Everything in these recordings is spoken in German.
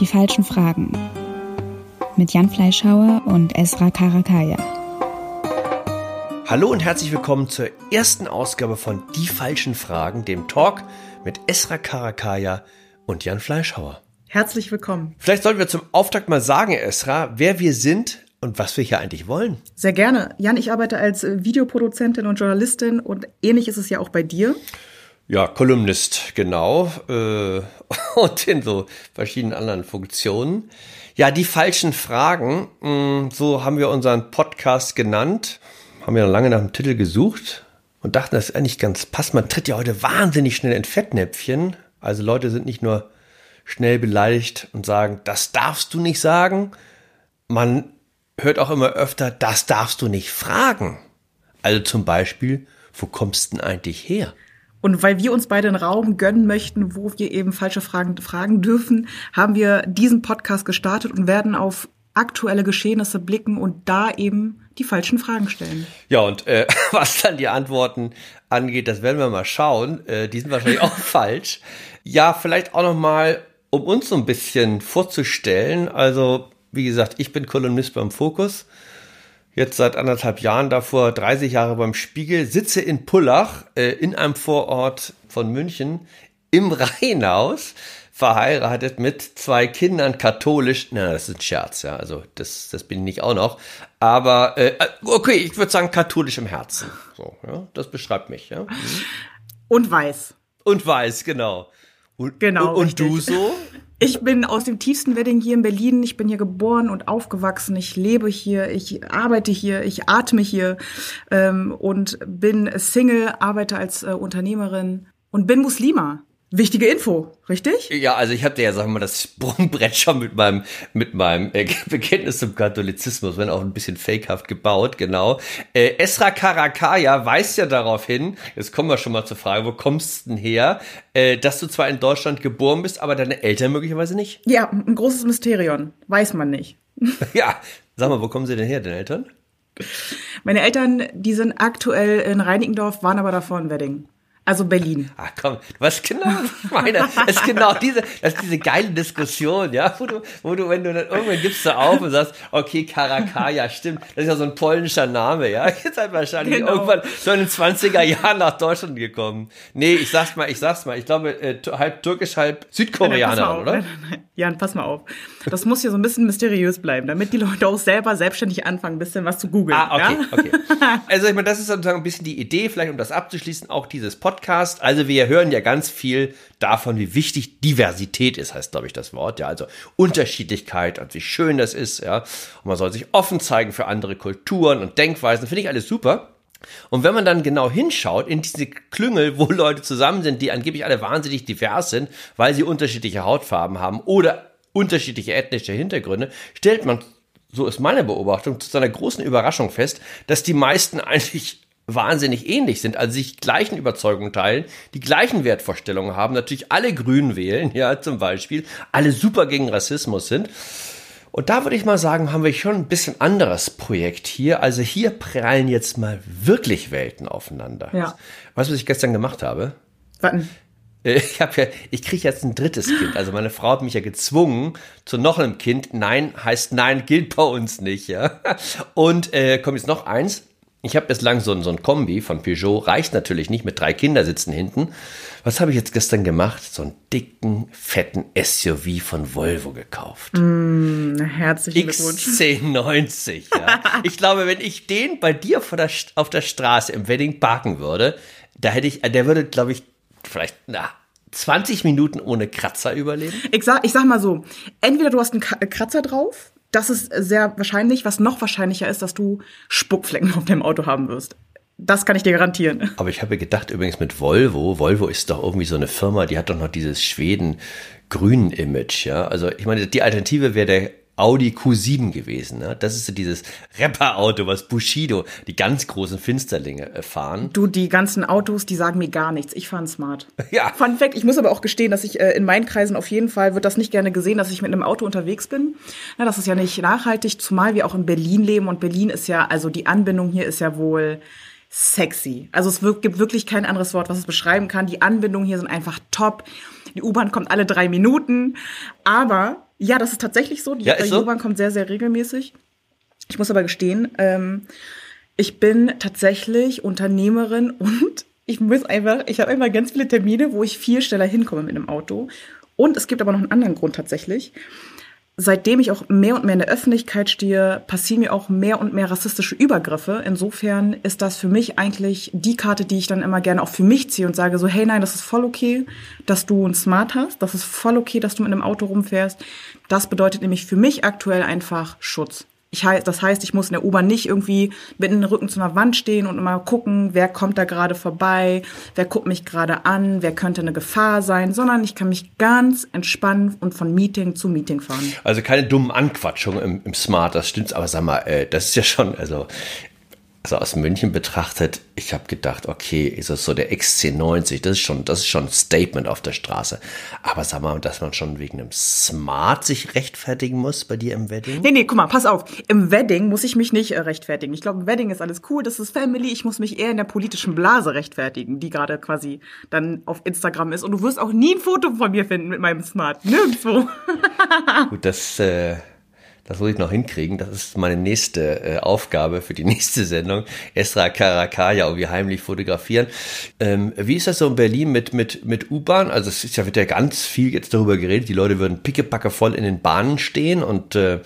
Die falschen Fragen mit Jan Fleischhauer und Esra Karakaya. Hallo und herzlich willkommen zur ersten Ausgabe von Die falschen Fragen, dem Talk mit Esra Karakaya und Jan Fleischhauer. Herzlich willkommen. Vielleicht sollten wir zum Auftakt mal sagen, Esra, wer wir sind und was wir hier eigentlich wollen. Sehr gerne. Jan, ich arbeite als Videoproduzentin und Journalistin und ähnlich ist es ja auch bei dir. Ja, Kolumnist, genau. Äh, und in so verschiedenen anderen Funktionen. Ja, die falschen Fragen, mh, mm, so haben wir unseren Podcast genannt. Haben ja lange nach dem Titel gesucht und dachten, das ist eigentlich ganz passt. Man tritt ja heute wahnsinnig schnell in Fettnäpfchen. Also Leute sind nicht nur schnell beleidigt und sagen, das darfst du nicht sagen. Man hört auch immer öfter, das darfst du nicht fragen. Also zum Beispiel, wo kommst denn eigentlich her? Und weil wir uns beide einen Raum gönnen möchten, wo wir eben falsche Fragen fragen dürfen, haben wir diesen Podcast gestartet und werden auf aktuelle Geschehnisse blicken und da eben die falschen Fragen stellen. Ja, und äh, was dann die Antworten angeht, das werden wir mal schauen. Äh, die sind wahrscheinlich auch falsch. Ja, vielleicht auch noch mal, um uns so ein bisschen vorzustellen. Also, wie gesagt, ich bin Kolumnist beim Fokus jetzt seit anderthalb Jahren davor 30 Jahre beim Spiegel, sitze in Pullach äh, in einem Vorort von München im Rheinhaus, verheiratet mit zwei Kindern katholisch. Na, das ist ein Scherz, ja. Also das, das bin ich nicht auch noch. Aber äh, okay, ich würde sagen katholisch im Herzen. So, ja, das beschreibt mich, ja. Mhm. Und weiß. Und weiß, genau. Und, genau. Und, und du so? Ich bin aus dem tiefsten Wedding hier in Berlin. Ich bin hier geboren und aufgewachsen. Ich lebe hier, ich arbeite hier, ich atme hier ähm, und bin Single, arbeite als äh, Unternehmerin und bin Muslima. Wichtige Info, richtig? Ja, also ich habe dir ja, sagen wir mal, das Sprungbrett schon mit meinem, mit meinem äh, Bekenntnis zum Katholizismus, wenn auch ein bisschen fakehaft gebaut, genau. Äh, Esra Karakaya weist ja darauf hin, jetzt kommen wir schon mal zur Frage, wo kommst du denn her, äh, dass du zwar in Deutschland geboren bist, aber deine Eltern möglicherweise nicht? Ja, ein großes Mysterion, weiß man nicht. ja, sag mal, wo kommen sie denn her, deine Eltern? Meine Eltern, die sind aktuell in Reinickendorf, waren aber davor in Wedding. Also Berlin. Ach komm, was genau was ich meine? Das ist genau diese, das ist diese geile Diskussion, ja, wo du, wo du, wenn du dann irgendwann gibst du auf und sagst, okay, Karakaja, stimmt, das ist ja so ein polnischer Name, ja. Jetzt halt wahrscheinlich genau. irgendwann so in den 20er Jahren nach Deutschland gekommen. Nee, ich sag's mal, ich sag's mal, ich glaube, äh, halb türkisch, halb Südkoreaner, oder? Nein, nein, nein. Jan, pass mal auf. Das muss hier so ein bisschen mysteriös bleiben, damit die Leute auch selber selbstständig anfangen, ein bisschen was zu googeln. Ah, okay, ja? okay. Also ich meine, das ist sozusagen ein bisschen die Idee, vielleicht um das abzuschließen, auch dieses Podcast. Also wir hören ja ganz viel davon, wie wichtig Diversität ist, heißt, glaube ich, das Wort. Ja, also Unterschiedlichkeit und wie schön das ist, ja. Und man soll sich offen zeigen für andere Kulturen und Denkweisen. Finde ich alles super. Und wenn man dann genau hinschaut in diese Klüngel, wo Leute zusammen sind, die angeblich alle wahnsinnig divers sind, weil sie unterschiedliche Hautfarben haben oder unterschiedliche ethnische Hintergründe, stellt man, so ist meine Beobachtung, zu seiner großen Überraschung fest, dass die meisten eigentlich wahnsinnig ähnlich sind, also sich gleichen Überzeugungen teilen, die gleichen Wertvorstellungen haben, natürlich alle Grünen wählen, ja, zum Beispiel, alle super gegen Rassismus sind. Und da würde ich mal sagen, haben wir schon ein bisschen anderes Projekt hier. Also hier prallen jetzt mal wirklich Welten aufeinander. Ja. Weißt du, was ich gestern gemacht habe? Warten. Ich habe ja, ich kriege jetzt ein drittes Kind. Also meine Frau hat mich ja gezwungen zu noch einem Kind. Nein heißt nein, gilt bei uns nicht, ja. Und äh, kommt jetzt noch eins. Ich habe bislang so ein, so ein Kombi von Peugeot, reicht natürlich nicht mit drei Kindersitzen hinten. Was habe ich jetzt gestern gemacht? So einen dicken, fetten SUV von Volvo gekauft. Mm, herzlichen Glückwunsch. X1090, ja. ich glaube, wenn ich den bei dir der, auf der Straße im Wedding parken würde, da hätte ich, der würde, glaube ich, vielleicht, na, 20 Minuten ohne Kratzer überleben? Ich sag, ich sag mal so, entweder du hast einen Kratzer drauf das ist sehr wahrscheinlich. Was noch wahrscheinlicher ist, dass du Spuckflecken auf deinem Auto haben wirst. Das kann ich dir garantieren. Aber ich habe gedacht, übrigens mit Volvo, Volvo ist doch irgendwie so eine Firma, die hat doch noch dieses Schweden-Grün-Image, ja. Also ich meine, die Alternative wäre der Audi Q7 gewesen. Ne? Das ist so dieses Rapper-Auto, was Bushido, die ganz großen Finsterlinge äh, fahren. Du, die ganzen Autos, die sagen mir gar nichts. Ich fahre Smart. Ja. Fun Fact, ich muss aber auch gestehen, dass ich äh, in meinen Kreisen auf jeden Fall, wird das nicht gerne gesehen, dass ich mit einem Auto unterwegs bin. Na, das ist ja nicht nachhaltig, zumal wir auch in Berlin leben. Und Berlin ist ja, also die Anbindung hier ist ja wohl sexy. Also es gibt wirklich kein anderes Wort, was es beschreiben kann. Die Anbindungen hier sind einfach top. Die U-Bahn kommt alle drei Minuten. Aber Ja, das ist tatsächlich so. Die Ja, ist so? Kommt sehr, sehr regelmäßig. Ich muss aber gestehen, ähm, ich bin tatsächlich Unternehmerin und ich muss einfach, ich habe einfach ganz viele Termine, wo ich viel schneller hinkomme mit einem Auto. Und es gibt aber noch einen anderen Grund tatsächlich. Seitdem ich auch mehr und mehr in der Öffentlichkeit stehe, passieren mir auch mehr und mehr rassistische Übergriffe. Insofern ist das für mich eigentlich die Karte, die ich dann immer gerne auch für mich ziehe und sage so, hey nein, das ist voll okay, dass du ein Smart hast. Das ist voll okay, dass du mit einem Auto rumfährst. Das bedeutet nämlich für mich aktuell einfach Schutz. Ich, hei- das heißt, ich muss in der U-Bahn nicht irgendwie mit dem Rücken zu einer Wand stehen und immer gucken, wer kommt da gerade vorbei, wer guckt mich gerade an, wer könnte eine Gefahr sein, sondern ich kann mich ganz entspannen und von Meeting zu Meeting fahren. Also keine dummen Anquatschungen im, im Smart, das stimmt. Aber sag mal, äh, das ist ja schon, also, also aus München betrachtet, ich habe gedacht, okay, ist das so der XC90, das ist schon, das ist schon ein Statement auf der Straße. Aber sag mal, dass man schon wegen einem Smart sich rechtfertigen muss bei dir im Wedding? Nee, nee, guck mal, pass auf. Im Wedding muss ich mich nicht äh, rechtfertigen. Ich glaube, im Wedding ist alles cool, das ist Family. Ich muss mich eher in der politischen Blase rechtfertigen, die gerade quasi dann auf Instagram ist. Und du wirst auch nie ein Foto von mir finden mit meinem Smart. Nirgendwo. Gut, das, äh, das muss ich noch hinkriegen. Das ist meine nächste äh, Aufgabe für die nächste Sendung. Esra Karakaya irgendwie heimlich fotografieren. Ähm, wie ist das so in Berlin mit, mit, mit U-Bahn? Also es ist ja, wird ja ganz viel jetzt darüber geredet. Die Leute würden pickepacke voll in den Bahnen stehen und äh,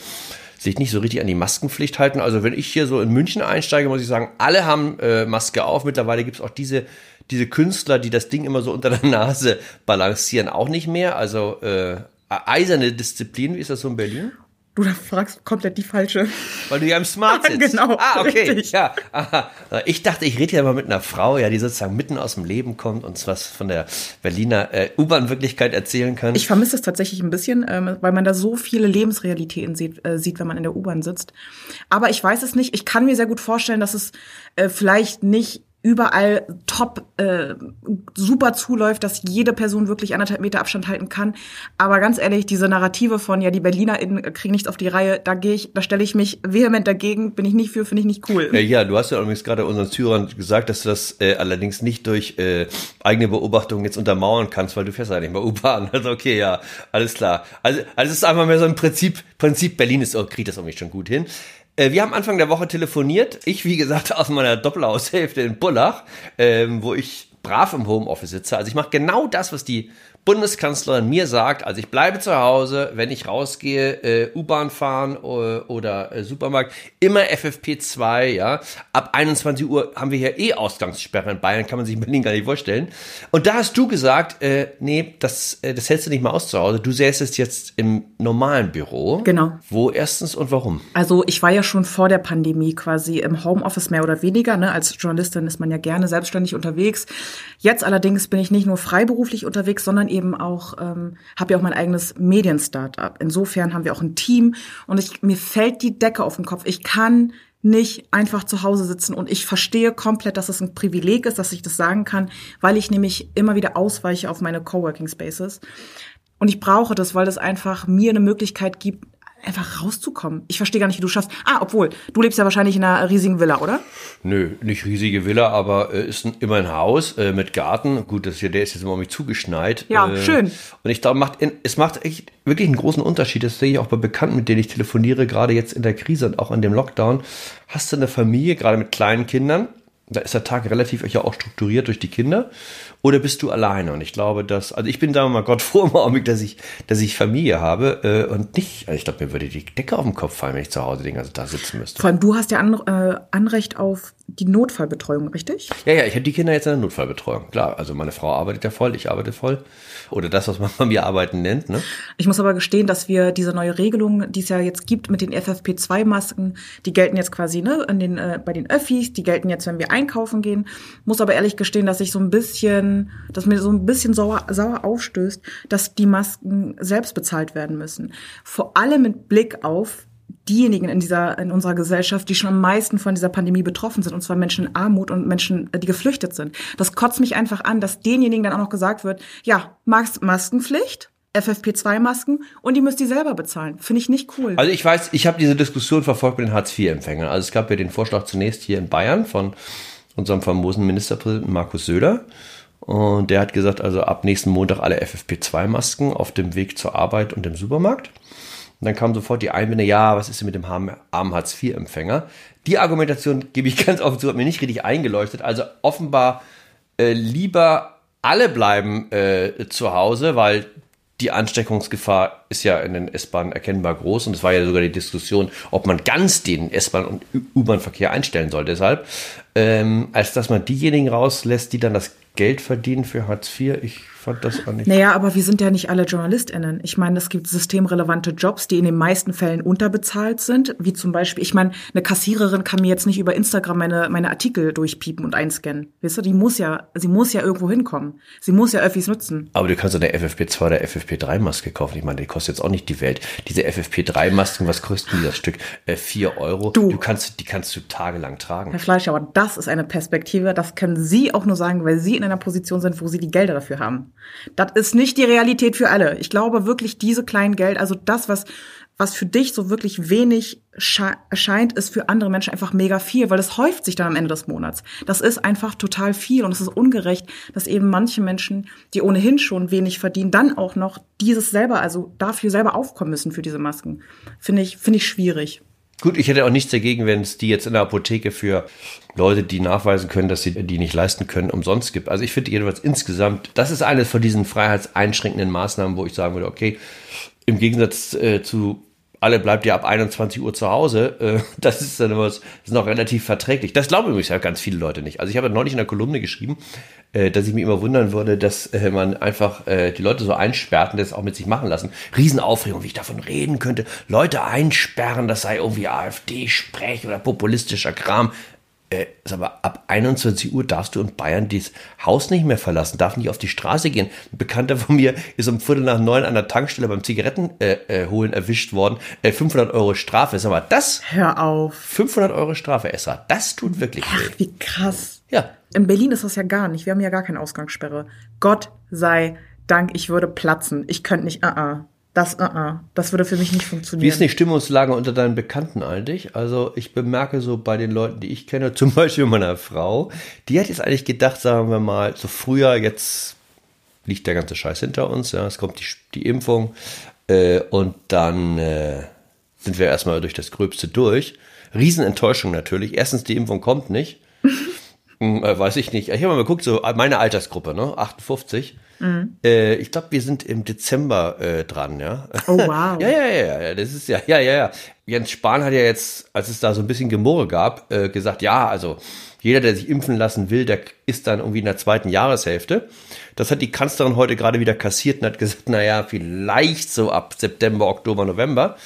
sich nicht so richtig an die Maskenpflicht halten. Also wenn ich hier so in München einsteige, muss ich sagen, alle haben äh, Maske auf. Mittlerweile gibt's auch diese, diese Künstler, die das Ding immer so unter der Nase balancieren, auch nicht mehr. Also äh, eiserne Disziplin, wie ist das so in Berlin? Du da fragst komplett die falsche. Weil du ja im Smart sitzt. Genau, Ah, okay. richtig. Ja. Aha. Ich dachte, ich rede ja mal mit einer Frau, ja, die sozusagen mitten aus dem Leben kommt und uns was von der Berliner äh, U-Bahn-Wirklichkeit erzählen kann. Ich vermisse es tatsächlich ein bisschen, ähm, weil man da so viele Lebensrealitäten sieht, äh, sieht, wenn man in der U-Bahn sitzt. Aber ich weiß es nicht. Ich kann mir sehr gut vorstellen, dass es äh, vielleicht nicht überall top äh, super zuläuft, dass jede Person wirklich anderthalb Meter Abstand halten kann. Aber ganz ehrlich, diese Narrative von ja die BerlinerInnen kriegen nichts auf die Reihe, da gehe ich, da stelle ich mich vehement dagegen, bin ich nicht für, finde ich nicht cool. Äh, ja, du hast ja übrigens gerade unseren Zuhörern gesagt, dass du das äh, allerdings nicht durch äh, eigene Beobachtungen jetzt untermauern kannst, weil du fährst ja nicht mehr U-Bahn. Also okay, ja, alles klar. Also, also es ist einfach mehr so ein Prinzip, Prinzip Berlin ist, oh, kriegt das irgendwie schon gut hin. Äh, Wir haben Anfang der Woche telefoniert. Ich, wie gesagt, aus meiner Doppelhaushälfte in Bullach, ähm, wo ich brav im Homeoffice sitze. Also ich mache genau das, was die Bundeskanzlerin mir sagt. Also ich bleibe zu Hause, wenn ich rausgehe, äh, U-Bahn fahren äh, oder äh, Supermarkt, immer FFP2, ja. Ab 21 Uhr haben wir hier eh Ausgangssperre in Bayern, kann man sich in Berlin gar nicht vorstellen. Und da hast du gesagt, äh, nee, das, äh, das hältst du nicht mal aus zu Hause. Du säßest jetzt im normalen Büro. Genau. Wo erstens und warum? Also ich war ja schon vor der Pandemie quasi im Homeoffice mehr oder weniger. Ne? Als Journalistin ist man ja gerne selbstständig unterwegs. Jetzt allerdings bin ich nicht nur freiberuflich unterwegs, sondern eben auch ähm, habe ja auch mein eigenes Medien-Startup. Insofern haben wir auch ein Team und ich, mir fällt die Decke auf den Kopf. Ich kann nicht einfach zu Hause sitzen und ich verstehe komplett, dass es ein Privileg ist, dass ich das sagen kann, weil ich nämlich immer wieder ausweiche auf meine Coworking Spaces. Und ich brauche das, weil das einfach mir eine Möglichkeit gibt, einfach rauszukommen. Ich verstehe gar nicht, wie du schaffst. Ah, obwohl, du lebst ja wahrscheinlich in einer riesigen Villa, oder? Nö, nicht riesige Villa, aber äh, ist ein, immer ein Haus äh, mit Garten. Gut, das hier, der ist jetzt immer mich zugeschneit. Ja, äh, schön. Und ich glaube, macht in, es macht echt wirklich einen großen Unterschied. Das sehe ich auch bei Bekannten, mit denen ich telefoniere, gerade jetzt in der Krise und auch in dem Lockdown. Hast du eine Familie, gerade mit kleinen Kindern? Da ist der Tag relativ ja auch strukturiert durch die Kinder. Oder bist du alleine? Und ich glaube, dass, also ich bin da mal Gott froh im Augenblick, dass ich, dass ich Familie habe äh, und nicht, also ich glaube, mir würde die Decke auf den Kopf fallen, wenn ich zu Hause den ganzen Tag sitzen müsste. Vor allem, du hast ja an, äh, Anrecht auf die Notfallbetreuung, richtig? Ja, ja, ich habe die Kinder jetzt in der Notfallbetreuung. Klar, also meine Frau arbeitet ja voll, ich arbeite voll. Oder das, was man bei mir arbeiten nennt, ne? Ich muss aber gestehen, dass wir diese neue Regelung, die es ja jetzt gibt mit den FFP2-Masken, die gelten jetzt quasi ne, in den, äh, bei den Öffis, die gelten jetzt, wenn wir einkaufen gehen. Muss aber ehrlich gestehen, dass ich so ein bisschen, dass mir so ein bisschen sauer, sauer aufstößt, dass die Masken selbst bezahlt werden müssen. Vor allem mit Blick auf diejenigen in dieser in unserer Gesellschaft, die schon am meisten von dieser Pandemie betroffen sind, und zwar Menschen in Armut und Menschen, äh, die geflüchtet sind. Das kotzt mich einfach an, dass denjenigen dann auch noch gesagt wird, ja, Mas Maskenpflicht, FFP2-Masken und die müsst ihr selber bezahlen. Finde ich nicht cool. Also ich weiß, ich habe diese Diskussion verfolgt mit den Hartz-IV-Empfängern. Also es gab ja den Vorschlag zunächst hier in Bayern von unserem famosen Ministerpräsidenten Markus Söder. Und der hat gesagt, also ab nächsten Montag alle FFP2-Masken auf dem Weg zur Arbeit und im Supermarkt. Und dann kam sofort die Einwände, ja, was ist denn mit dem armen Hartz-IV-Empfänger? Die Argumentation, gebe ich ganz offen zu, hat mir nicht richtig eingeleuchtet. Also offenbar äh, lieber alle bleiben äh, zu Hause, weil die Ansteckungsgefahr ist ja in den S-Bahnen erkennbar groß und es war ja sogar die Diskussion, ob man ganz den S-Bahn- und U-Bahn-Verkehr einstellen soll. Deshalb, ähm, als dass man diejenigen rauslässt, die dann das Geld verdienen für Hartz IV, ich fand das auch nicht. Naja, aber wir sind ja nicht alle JournalistInnen. Ich meine, es gibt systemrelevante Jobs, die in den meisten Fällen unterbezahlt sind, wie zum Beispiel, ich meine, eine Kassiererin kann mir jetzt nicht über Instagram meine, meine Artikel durchpiepen und einscannen. Weißt du, die muss ja, sie muss ja irgendwo hinkommen. Sie muss ja Öffis nutzen. Aber du kannst eine FFP2 oder FFP3-Maske kaufen. Ich meine, die kostet jetzt auch nicht die Welt. Diese FFP3-Masken, was kostet das Stück? Äh, vier Euro. Du. du kannst, die kannst du tagelang tragen. Herr Fleisch, aber das ist eine Perspektive, das können Sie auch nur sagen, weil Sie in einer Position sind, wo Sie die Gelder dafür haben. Das ist nicht die Realität für alle. Ich glaube wirklich, diese kleinen Geld, also das, was, was für dich so wirklich wenig erscheint, ist für andere Menschen einfach mega viel, weil das häuft sich dann am Ende des Monats. Das ist einfach total viel und es ist ungerecht, dass eben manche Menschen, die ohnehin schon wenig verdienen, dann auch noch dieses selber, also dafür selber aufkommen müssen für diese Masken. Finde ich, finde ich schwierig. Gut, ich hätte auch nichts dagegen, wenn es die jetzt in der Apotheke für Leute, die nachweisen können, dass sie die nicht leisten können, umsonst gibt. Also ich finde jedenfalls insgesamt, das ist eines von diesen freiheitseinschränkenden Maßnahmen, wo ich sagen würde, okay, im Gegensatz äh, zu alle bleibt ja ab 21 Uhr zu Hause, äh, das ist dann immer, ist noch relativ verträglich. Das glauben übrigens ja ganz viele Leute nicht. Also ich habe neulich in einer Kolumne geschrieben, äh, dass ich mich immer wundern würde, dass äh, man einfach die Leute so einsperrt und das auch mit sich machen lassen. Riesenaufregung, wie ich davon reden könnte. Leute einsperren, das sei irgendwie AfD-Sprech oder populistischer Kram. Äh, sag mal, ab 21 Uhr darfst du in Bayern das Haus nicht mehr verlassen, darf nicht auf die Straße gehen. Ein Bekannter von mir ist um Viertel nach neun an der Tankstelle beim Zigaretten äh, äh, erwischt worden. Äh, 500 Euro Strafe. Sag mal, das? Hör auf. 500 Euro Strafe, Esra. Das tut wirklich Ach, weh. wie krass. Ja. In Berlin ist das ja gar nicht. Wir haben ja gar keine Ausgangssperre. Gott sei Dank, ich würde platzen. Ich könnte nicht, uh -uh. Das, uh -uh. das würde für mich nicht funktionieren. Wie ist die Stimmungslage unter deinen Bekannten eigentlich? Also ich bemerke so bei den Leuten, die ich kenne, zum Beispiel meiner Frau, die hat jetzt eigentlich gedacht, sagen wir mal, so früher, jetzt liegt der ganze Scheiß hinter uns, ja, es kommt die, die Impfung äh, und dann äh, sind wir erstmal durch das Gröbste durch. Riesenenttäuschung natürlich. Erstens, die Impfung kommt nicht. hm, äh, weiß ich nicht. Ich habe mal geguckt, so meine Altersgruppe, ne, 58. Mhm. Äh, ich glaube, wir sind im Dezember äh, dran, ja. Oh wow. ja, ja, ja, ja, das ist ja, ja, ja, ja. Jens Spahn hat ja jetzt, als es da so ein bisschen Gemurre gab, äh, gesagt, ja, also jeder, der sich impfen lassen will, der ist dann irgendwie in der zweiten Jahreshälfte. Das hat die Kanzlerin heute gerade wieder kassiert und hat gesagt, naja, vielleicht so ab September, Oktober, November.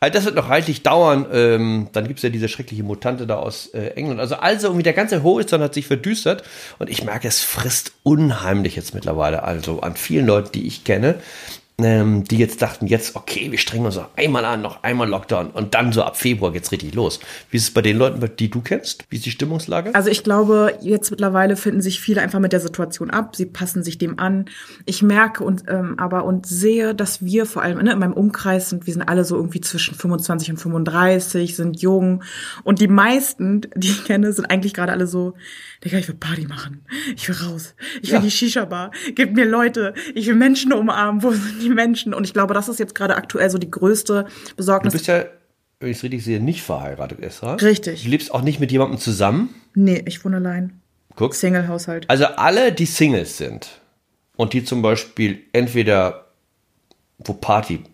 Also das wird noch reichlich dauern. Ähm, dann gibt's ja diese schreckliche Mutante da aus äh, England. Also, also irgendwie der ganze Horizont hat sich verdüstert. Und ich merke, es frisst unheimlich jetzt mittlerweile. Also an vielen Leuten, die ich kenne, ähm, die jetzt dachten, jetzt, okay, wir strengen uns noch einmal an, noch einmal Lockdown und dann so ab Februar geht's richtig los. Wie ist es bei den Leuten, die du kennst? Wie ist die Stimmungslage? Also ich glaube, jetzt mittlerweile finden sich viele einfach mit der Situation ab. Sie passen sich dem an. Ich merke und ähm, aber und sehe, dass wir vor allem ne, in meinem Umkreis sind, wir sind alle so irgendwie zwischen 25 und 35, sind jung und die meisten, die ich kenne, sind eigentlich gerade alle so, Digga, ich will Party machen. Ich will raus. Ich will Ja. die Shisha-Bar. Gib mir Leute. Ich will Menschen umarmen. Wo sind die Menschen? Und ich glaube, das ist jetzt gerade aktuell so die größte Du Besorgnis. bist ja, wenn ich es richtig sehe, nicht verheiratet, Esra. Richtig. Du lebst auch nicht mit jemandem zusammen. Nee, ich wohne allein. Guck. Single-Haushalt. Also alle, die Singles sind und die zum Beispiel entweder, wo Party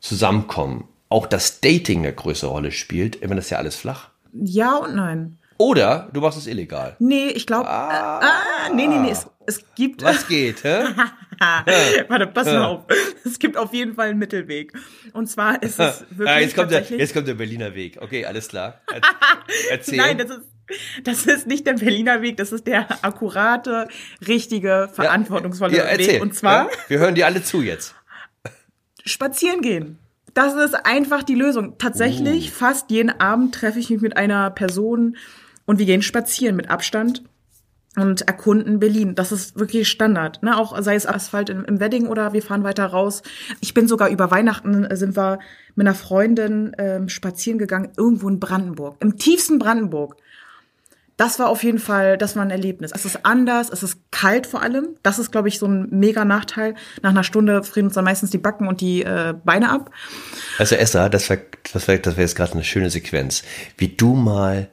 zusammenkommen, auch das Dating eine größere Rolle spielt, wenn das ja alles flach. Ja und nein. Oder du machst es illegal. Nee, ich glaube. Ah. Äh, ah, nee, nee, nee. Es, es gibt. Was geht, hä? Warte, pass mal auf. Es gibt auf jeden Fall einen Mittelweg. Und zwar ist es wirklich. Ah, jetzt, kommt der, jetzt kommt der Berliner Weg. Okay, alles klar. Er- Erzähl. Nein, das ist, das ist nicht der Berliner Weg, das ist der akkurate, richtige, verantwortungsvolle ja, erzähl. Weg. Und zwar Ja, wir hören dir alle zu jetzt. spazieren gehen. Das ist einfach die Lösung. Tatsächlich, Uh. fast jeden Abend treffe ich mich mit einer Person und wir gehen spazieren mit Abstand und erkunden Berlin. Das ist wirklich Standard. Ne? Auch sei es Asphalt im, im Wedding oder wir fahren weiter raus. Ich bin sogar über Weihnachten äh, sind wir mit einer Freundin ähm, spazieren gegangen, irgendwo in Brandenburg. Im tiefsten Brandenburg. das war auf jeden Fall, das war ein Erlebnis. Es ist anders, es ist kalt vor allem. Das ist, glaube ich, so ein mega Nachteil. Nach einer Stunde frieren uns dann meistens die Backen und die äh, Beine ab. Also Esther, das wäre das wär, das wär jetzt gerade eine schöne Sequenz. Wie du mal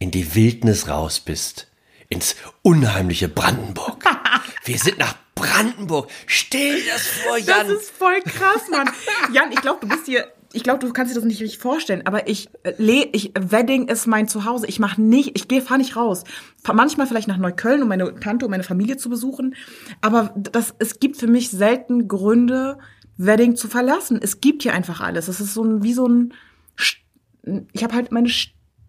in die Wildnis raus bist. Ins unheimliche Brandenburg. Wir sind nach Brandenburg. Stell dir das vor, Jan. Das ist voll krass, Mann. Jan, ich glaube, du bist hier ich glaube, du kannst dir das nicht richtig vorstellen, aber ich, äh, ich Wedding ist mein Zuhause. Ich mache nicht, ich gehe, fahr nicht raus. Manchmal vielleicht nach Neukölln, um meine Tante und meine Familie zu besuchen, aber das, es gibt für mich selten Gründe, Wedding zu verlassen. Es gibt hier einfach alles. Es ist so ein, wie so ein, ich habe halt meine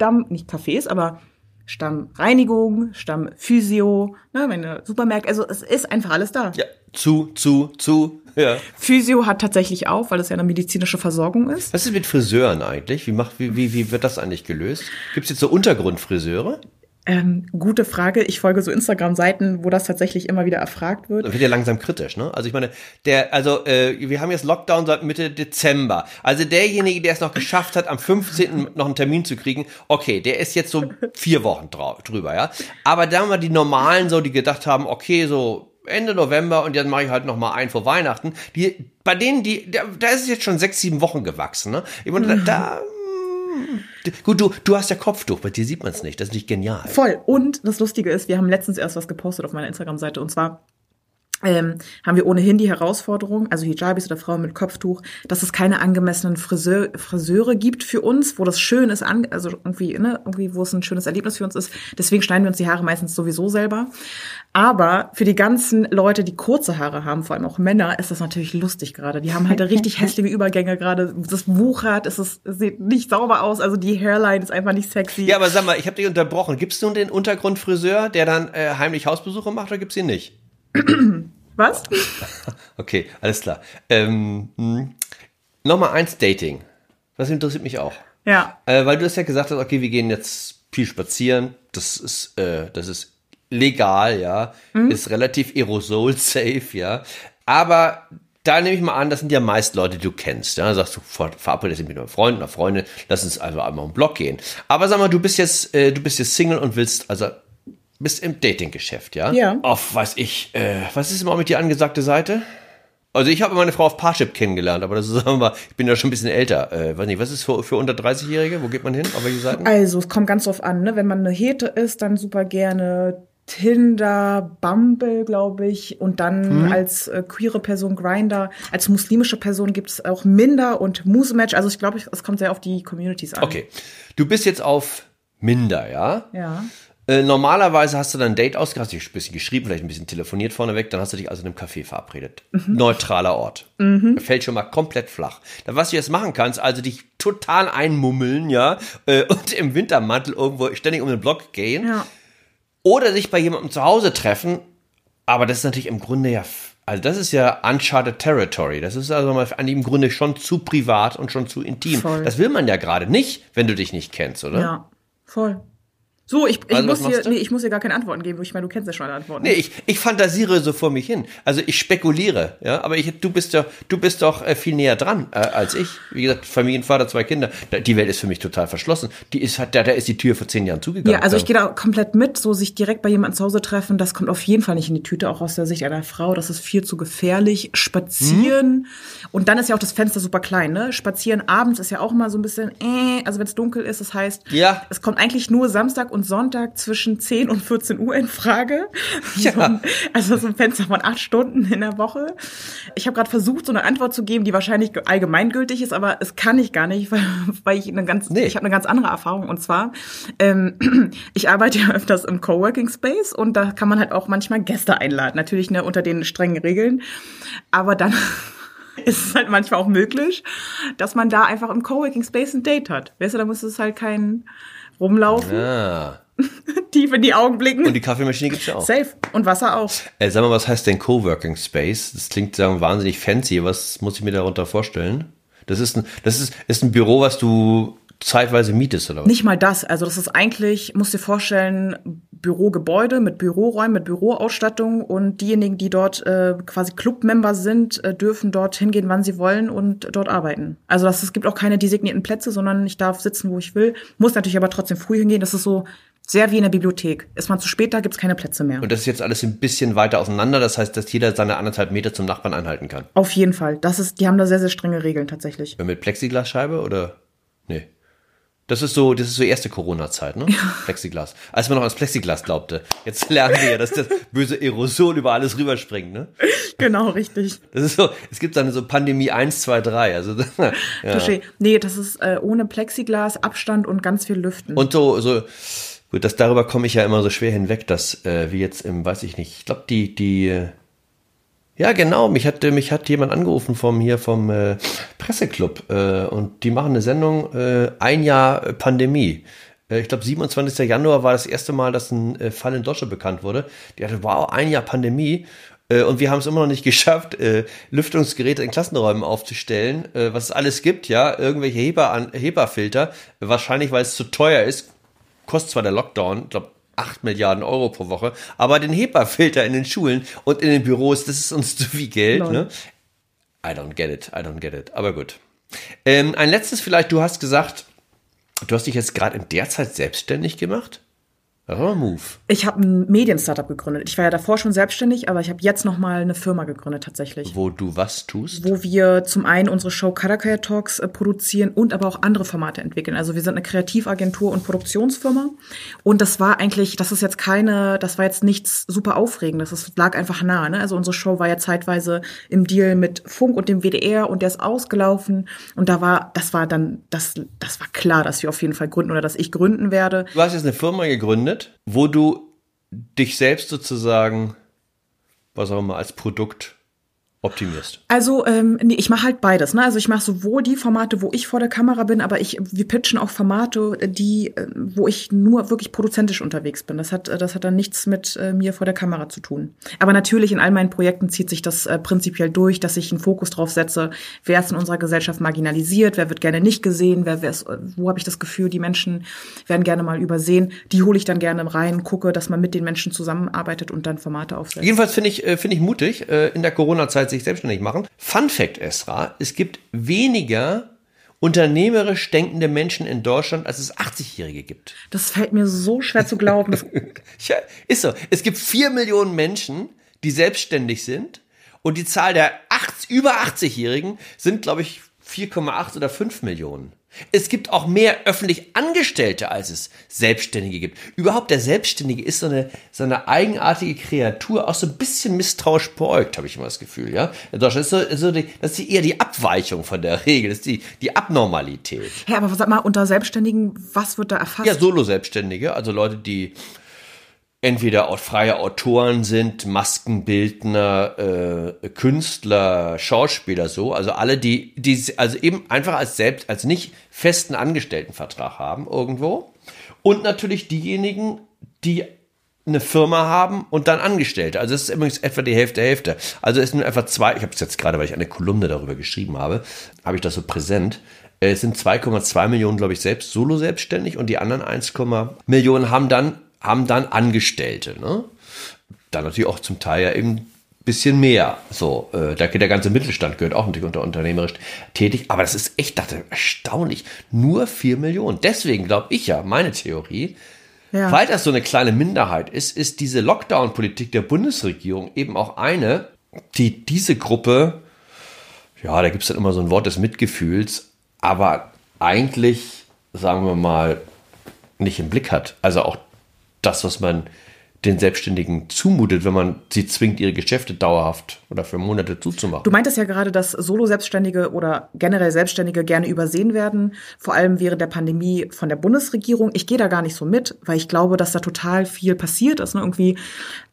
Stamm, nicht Cafés, aber Stammreinigung, Stammphysio, ne, meine Supermärkte, also es ist einfach alles da. Ja, zu, zu, zu. Ja. Physio hat tatsächlich auf, weil es ja eine medizinische Versorgung ist. Was ist mit Friseuren eigentlich? Wie, macht, wie, wie, wie wird das eigentlich gelöst? Gibt es jetzt so Untergrundfriseure? Ähm, gute Frage. Ich folge so Instagram-Seiten, wo das tatsächlich immer wieder erfragt wird. Das wird ja langsam kritisch, ne? Also ich meine, der, also äh, wir haben jetzt Lockdown seit Mitte Dezember. Also derjenige, der es noch geschafft hat, am 15. noch einen Termin zu kriegen, okay, der ist jetzt so vier Wochen drüber, ja. Aber da haben wir die normalen so, die gedacht haben, okay, so Ende November und dann mache ich halt noch mal ein vor Weihnachten. Die, bei denen, die, da, da ist es jetzt schon sechs, sieben Wochen gewachsen, ne? Ich meine, da, da Gut, du, du hast ja Kopftuch, bei dir sieht man es nicht. Das ist nicht genial. Voll. Und das Lustige ist, wir haben letztens erst was gepostet auf meiner Instagram-Seite und zwar ähm, haben wir ohnehin die Herausforderung, also Hijabis oder Frauen mit Kopftuch, dass es keine angemessenen Friseur, Friseure gibt für uns, wo das schön ist, an, also irgendwie, ne, irgendwie, wo es ein schönes Erlebnis für uns ist. Deswegen schneiden wir uns die Haare meistens sowieso selber. Aber für die ganzen Leute, die kurze Haare haben, vor allem auch Männer, ist das natürlich lustig gerade. Die haben halt richtig hässliche Übergänge gerade. Das wuchert, es ist, es sieht nicht sauber aus, also die Hairline ist einfach nicht sexy. Ja, aber sag mal, ich habe dich unterbrochen. Gibt's nun den Untergrundfriseur, der dann äh, heimlich Hausbesuche macht, oder gibt's ihn nicht? Was? Okay, alles klar. Ähm, hm. Nochmal eins Dating. Das interessiert mich auch. Ja. Äh, weil du hast ja gesagt hast, okay, wir gehen jetzt viel spazieren. Das ist, äh, das ist legal, ja. Mhm. Ist relativ aerosol-safe, ja. Aber da nehme ich mal an, das sind ja meist Leute, die du kennst. Ja? Sagst du, verabredest dich mit einem Freund, einer Freundin, lass uns also einmal um Block gehen. Aber sag mal, du bist jetzt, äh, du bist jetzt Single und willst also bist im Dating-Geschäft, ja? Ja. Auf, weiß ich, äh, was ist immer mit dir angesagte Seite? Also ich habe meine Frau auf Parship kennengelernt, aber das ist, sagen wir, ich bin ja schon ein bisschen älter. Äh, weiß nicht, was ist für, für unter 30-Jährige? Wo geht man hin? Auf welche Seiten? Also es kommt ganz drauf an, ne? Wenn man eine Hete ist, dann super gerne Tinder, Bumble, glaube ich, und dann hm. als äh, queere Person Grinder, als muslimische Person gibt es auch Minder und Musematch. Also ich glaube, es kommt sehr auf die Communities an. Okay, du bist jetzt auf Minder, ja? Ja. Äh, normalerweise hast du dann ein Date ausgemacht, hast dich ein bisschen geschrieben, vielleicht ein bisschen telefoniert vorneweg, dann hast du dich also in einem Café verabredet. Mhm. Neutraler Ort. Mhm. Fällt schon mal komplett flach. Dann, was du jetzt machen kannst, also dich total einmummeln, ja, äh, und im Wintermantel irgendwo ständig um den Block gehen. Ja. Oder sich bei jemandem zu Hause treffen. Aber das ist natürlich im Grunde ja also das ist ja uncharted territory. Das ist also mal an dem Grunde schon zu privat und schon zu intim. Voll. Das will man ja gerade nicht, wenn du dich nicht kennst, oder? Ja, voll. So, ich, ich, also, muss hier, nee, ich muss hier gar keine Antworten geben. Ich meine, du kennst ja schon alle Antworten. Nee, ich, ich fantasiere so vor mich hin. Also ich spekuliere, ja, aber ich, du bist doch, du bist doch äh, viel näher dran äh, als ich. Wie gesagt, Familienvater, zwei Kinder. Die Welt ist für mich total verschlossen. Die ist, hat, da, da ist die Tür vor zehn Jahren zugegangen. Ja, also ich gehe da komplett mit. So sich direkt bei jemandem zu Hause treffen, das kommt auf jeden Fall nicht in die Tüte, auch aus der Sicht einer Frau. Das ist viel zu gefährlich. Spazieren. Hm. Und dann ist ja auch das Fenster super klein, ne? Spazieren abends ist ja auch immer so ein bisschen, äh, also wenn es dunkel ist, das heißt, ja. es kommt eigentlich nur Samstag und Sonntag zwischen zwischen 10 und 14 Uhr in Frage. Ja. So ein, also so ein Fenster von acht Stunden in der Woche. Ich habe gerade versucht, so eine Antwort zu geben, die wahrscheinlich allgemeingültig ist, aber es kann ich gar nicht, weil, weil ich eine ganz, nee. ich habe eine ganz andere Erfahrung. Und zwar, ähm, ich arbeite ja öfters im Coworking Space und da kann man halt auch manchmal Gäste einladen. Natürlich ne, unter den strengen Regeln. Aber dann ist es halt manchmal auch möglich, dass man da einfach im Coworking Space ein Date hat. Weißt du, da muss es halt kein rumlaufen. Ja. tief in die Augen blicken. Und die Kaffeemaschine gibt's ja auch. Safe. Und Wasser auch. Äh, sag mal, was heißt denn Coworking Space? Das klingt sagen, wahnsinnig fancy. Was muss ich mir darunter vorstellen? Das ist ein, das ist, ist ein Büro, was du zeitweise mietest, oder was? Nicht mal das. Also das ist eigentlich, musst dir vorstellen, Bürogebäude mit Büroräumen, mit Büroausstattung und diejenigen, die dort äh, quasi Clubmember sind, äh, dürfen dort hingehen, wann sie wollen und dort arbeiten. Also das, es gibt auch keine designierten Plätze, sondern ich darf sitzen, wo ich will, muss natürlich aber trotzdem früh hingehen. Das ist so Sehr wie in der Bibliothek. Ist man zu spät da, gibt's keine Plätze mehr. Und das ist jetzt alles ein bisschen weiter auseinander. Das heißt, dass jeder seine anderthalb Meter zum Nachbarn einhalten kann. Auf jeden Fall. Das ist, die haben da sehr, sehr strenge Regeln tatsächlich. Mit Plexiglasscheibe oder? Nee. Das ist so, das ist so erste Corona-Zeit, ne? Plexiglas. Als man noch ans Plexiglas glaubte. Jetzt lernen wir ja, dass das böse Aerosol über alles rüberspringt, ne? Genau, richtig. Das ist so, es gibt dann so Pandemie 1, 2, 3. Also, ja. Nee, das ist äh, ohne Plexiglas, Abstand und ganz viel Lüften. Und so, so, gut, das darüber komme ich ja immer so schwer hinweg, dass, äh, wie jetzt im, weiß ich nicht, ich glaube, die, die, äh, ja, genau. Mich hat, mich hat jemand angerufen vom hier vom äh, Presseclub äh, und die machen eine Sendung äh, ein Jahr äh, Pandemie. Äh, ich glaube, 27. Januar war das erste Mal, dass ein äh, Fall in Deutschland bekannt wurde. Die hatte, wow, ein Jahr Pandemie. Äh, und wir haben es immer noch nicht geschafft, äh, Lüftungsgeräte in Klassenräumen aufzustellen, äh, was es alles gibt, ja, irgendwelche Heber Heberfilter, wahrscheinlich weil es zu teuer ist, kostet zwar der Lockdown, ich glaube 8 Milliarden Euro pro Woche, aber den HEPA-Filter in den Schulen und in den Büros, das ist uns zu viel Geld. Ne? I don't get it, I don't get it. Aber gut. Ähm, ein letztes vielleicht, du hast gesagt, du hast dich jetzt gerade in der Zeit selbstständig gemacht? Das war ein Move. Ich habe ein Medien-Startup gegründet. Ich war ja davor schon selbstständig, aber ich habe jetzt noch mal eine Firma gegründet tatsächlich. Wo du was tust? Wo wir zum einen unsere Show Karakaya Talks äh, produzieren und aber auch andere Formate entwickeln. Also wir sind eine Kreativagentur und Produktionsfirma. Und das war eigentlich, das ist jetzt keine, das war jetzt nichts super Aufregendes. Das lag einfach nah. Ne? Also unsere Show war ja zeitweise im Deal mit Funk und dem WDR und der ist ausgelaufen. Und da war, das war dann, das, das war klar, dass wir auf jeden Fall gründen oder dass ich gründen werde. Du hast jetzt eine Firma gegründet, wo du dich selbst sozusagen, was auch immer, als Produkt optimierst. Also ähm, nee, ich mache halt beides. Ne? Also ich mache sowohl die Formate, wo ich vor der Kamera bin, aber ich wir pitchen auch Formate, die äh, wo ich nur wirklich produzentisch unterwegs bin. Das hat äh, das hat dann nichts mit äh, mir vor der Kamera zu tun. Aber natürlich in all meinen Projekten zieht sich das äh, prinzipiell durch, dass ich einen Fokus drauf setze, wer ist in unserer Gesellschaft marginalisiert, wer wird gerne nicht gesehen, wer, wer ist, wo habe ich das Gefühl, die Menschen werden gerne mal übersehen. Die hole ich dann gerne rein, gucke, dass man mit den Menschen zusammenarbeitet und dann Formate aufsetzt. Jedenfalls finde ich, äh, finde ich mutig, äh, in der Sich selbstständig machen. Fun Fact, Esra, es gibt weniger unternehmerisch denkende Menschen in Deutschland, als es 80-Jährige gibt. Das fällt mir so schwer zu glauben. ja, ist so. Es gibt vier Millionen Menschen, die selbstständig sind und die Zahl der 80, über 80-Jährigen sind, glaube ich, 4,8 oder 5 Millionen. Es gibt auch mehr öffentlich Angestellte, als es Selbstständige gibt. Überhaupt der Selbstständige ist so eine, so eine eigenartige Kreatur, auch so ein bisschen misstrauisch beäugt, habe ich immer das Gefühl. Ja, in Deutschland ist so, so die, das ist eher die Abweichung von der Regel, das ist die, die Abnormalität. Ja, aber sag mal, unter Selbstständigen, was wird da erfasst? Ja, Solo-Selbstständige, also Leute, die entweder freie Autoren sind, Maskenbildner, äh, Künstler, Schauspieler so, also alle, die, die also eben einfach als selbst, als nicht festen Angestelltenvertrag haben irgendwo. Und natürlich diejenigen, die eine Firma haben und dann Angestellte. Also es ist übrigens etwa die Hälfte, Hälfte. Also es sind einfach zwei, ich habe es jetzt gerade, weil ich eine Kolumne darüber geschrieben habe, habe ich das so präsent. Es sind 2,2 Millionen, glaube ich, selbst solo selbstständig und die anderen 1, Millionen haben dann haben dann Angestellte. Ne? Dann natürlich auch zum Teil ja eben bisschen mehr. So, äh, da geht der ganze Mittelstand gehört auch natürlich unter unternehmerisch tätig. Aber das ist echt, dachte erstaunlich. Nur vier Millionen. Deswegen glaube ich ja, meine Theorie, ja. weil das so eine kleine Minderheit ist, ist diese Lockdown-Politik der Bundesregierung eben auch eine, die diese Gruppe, ja, da gibt es dann immer so ein Wort des Mitgefühls, aber eigentlich, sagen wir mal, nicht im Blick hat. Also auch das, was man den Selbstständigen zumutet, wenn man sie zwingt, ihre Geschäfte dauerhaft oder für Monate zuzumachen. Du meintest ja gerade, dass Solo-Selbstständige oder generell Selbstständige gerne übersehen werden, vor allem während der Pandemie von der Bundesregierung. Ich gehe da gar nicht so mit, weil ich glaube, dass da total viel passiert ist. Ne? Irgendwie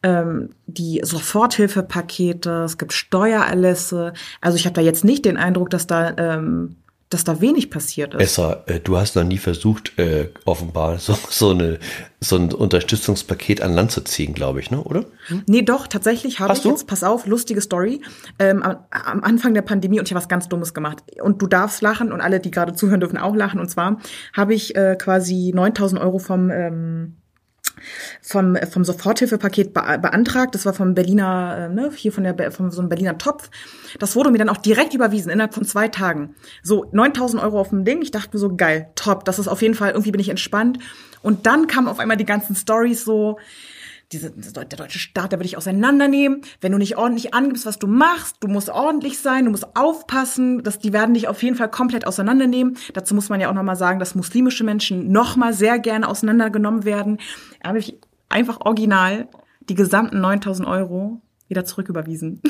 ähm, die Soforthilfepakete, es gibt Steuererlässe. Also ich habe da jetzt nicht den Eindruck, dass da ähm, dass da wenig passiert ist. Esra, äh, du hast noch nie versucht, äh, offenbar so, so, eine, so ein Unterstützungspaket an Land zu ziehen, glaube ich, ne? oder? Nee, doch, tatsächlich habe ich du? jetzt, pass auf, lustige Story, ähm, am, am Anfang der Pandemie und ich habe was ganz Dummes gemacht. Und du darfst lachen und alle, die gerade zuhören, dürfen auch lachen. Und zwar habe ich äh, quasi 9000 Euro vom... Ähm, vom, vom Soforthilfepaket be beantragt. Das war vom Berliner, äh, ne, hier von der, von so einem Berliner Topf. Das wurde mir dann auch direkt überwiesen, innerhalb von zwei Tagen. So, 9000 Euro auf dem Ding. Ich dachte mir so, geil, top. Das ist auf jeden Fall, irgendwie bin ich entspannt. Und dann kamen auf einmal die ganzen Stories so, diese, der deutsche Staat, der will dich auseinandernehmen. Wenn du nicht ordentlich angibst, was du machst, du musst ordentlich sein, du musst aufpassen, dass die werden dich auf jeden Fall komplett auseinandernehmen. Dazu muss man ja auch nochmal sagen, dass muslimische Menschen nochmal sehr gerne auseinandergenommen werden. Da habe ich einfach original die gesamten 9000 Euro wieder zurücküberwiesen.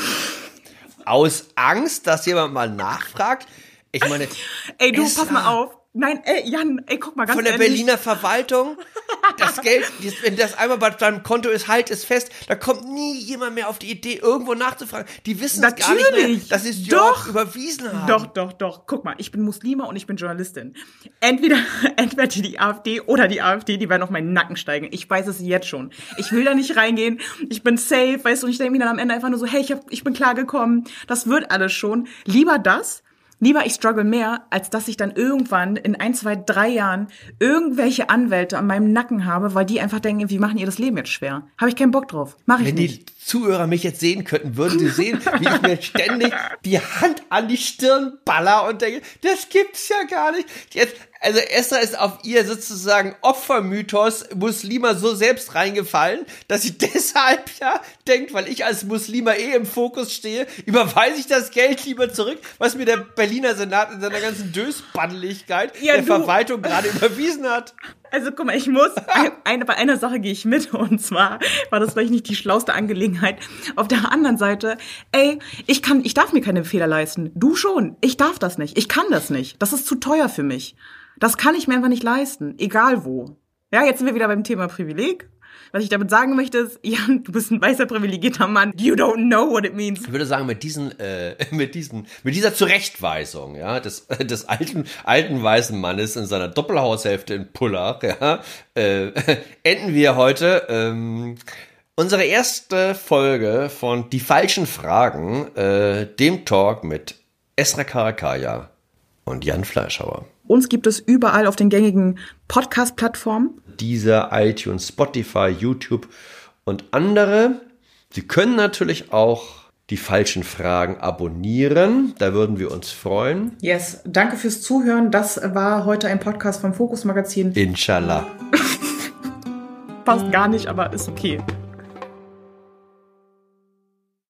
Aus Angst, dass jemand mal nachfragt. Ich meine, ey, du, pass mal auf. Nein, ey, Jan, ey, guck mal ganz Von der ehrlich. Berliner Verwaltung, das Geld, wenn das einmal bei deinem Konto ist, halt es fest. Da kommt nie jemand mehr auf die Idee, irgendwo nachzufragen. Die wissen es gar nicht mehr, Natürlich. dass sie es Doch. überwiesen haben. Doch, doch, doch. Guck mal, ich bin Muslima und ich bin Journalistin. Entweder, entweder die AfD oder die AfD, die werden auf meinen Nacken steigen. Ich weiß es jetzt schon. Ich will da nicht reingehen. Ich bin safe, weißt du, und ich denke mir dann am Ende einfach nur so, hey, ich, hab, ich bin klargekommen. Das wird alles schon. Lieber das, Lieber ich struggle mehr, als dass ich dann irgendwann in ein, zwei, drei Jahren irgendwelche Anwälte an meinem Nacken habe, weil die einfach denken, wie machen ihr das Leben jetzt schwer. Habe ich keinen Bock drauf. Mach ich Wenn nicht. die Zuhörer mich jetzt sehen könnten, würden sie sehen, wie ich mir ständig die Hand an die Stirn baller und denke, das gibt's ja gar nicht. Jetzt, also Esther ist auf ihr sozusagen Opfermythos Muslima so selbst reingefallen, dass sie deshalb ja denkt, weil ich als Muslima eh im Fokus stehe, überweise ich das Geld lieber zurück, was mir der Berliner Senat in seiner ganzen Dösbandeligkeit Ja, der du- Verwaltung gerade überwiesen hat. Also guck mal, ich muss, ein, bei einer Sache gehe ich mit und zwar war das vielleicht nicht die schlauste Angelegenheit. Auf der anderen Seite, ey, ich kann, ich darf mir keine Fehler leisten. Du schon. Ich darf das nicht. Ich kann das nicht. Das ist zu teuer für mich. Das kann ich mir einfach nicht leisten. Egal wo. Ja, jetzt sind wir wieder beim Thema Privileg. Was ich damit sagen möchte ist, Jan, du bist ein weißer privilegierter Mann. You don't know what it means. Ich würde sagen, mit diesen, äh, mit diesen, mit dieser Zurechtweisung, ja, des, des alten, alten weißen Mannes in seiner Doppelhaushälfte in Pullach, ja, äh, enden wir heute ähm, unsere erste Folge von Die falschen Fragen, äh, dem Talk mit Esra Karakaya und Jan Fleischhauer. Uns gibt es überall auf den gängigen Podcast-Plattformen. Dieser iTunes, Spotify, YouTube und andere. Sie können natürlich auch die falschen Fragen abonnieren. Da würden wir uns freuen. Yes, danke fürs Zuhören. Das war heute ein Podcast vom Fokus Magazin. Inshallah. Passt gar nicht, aber ist okay.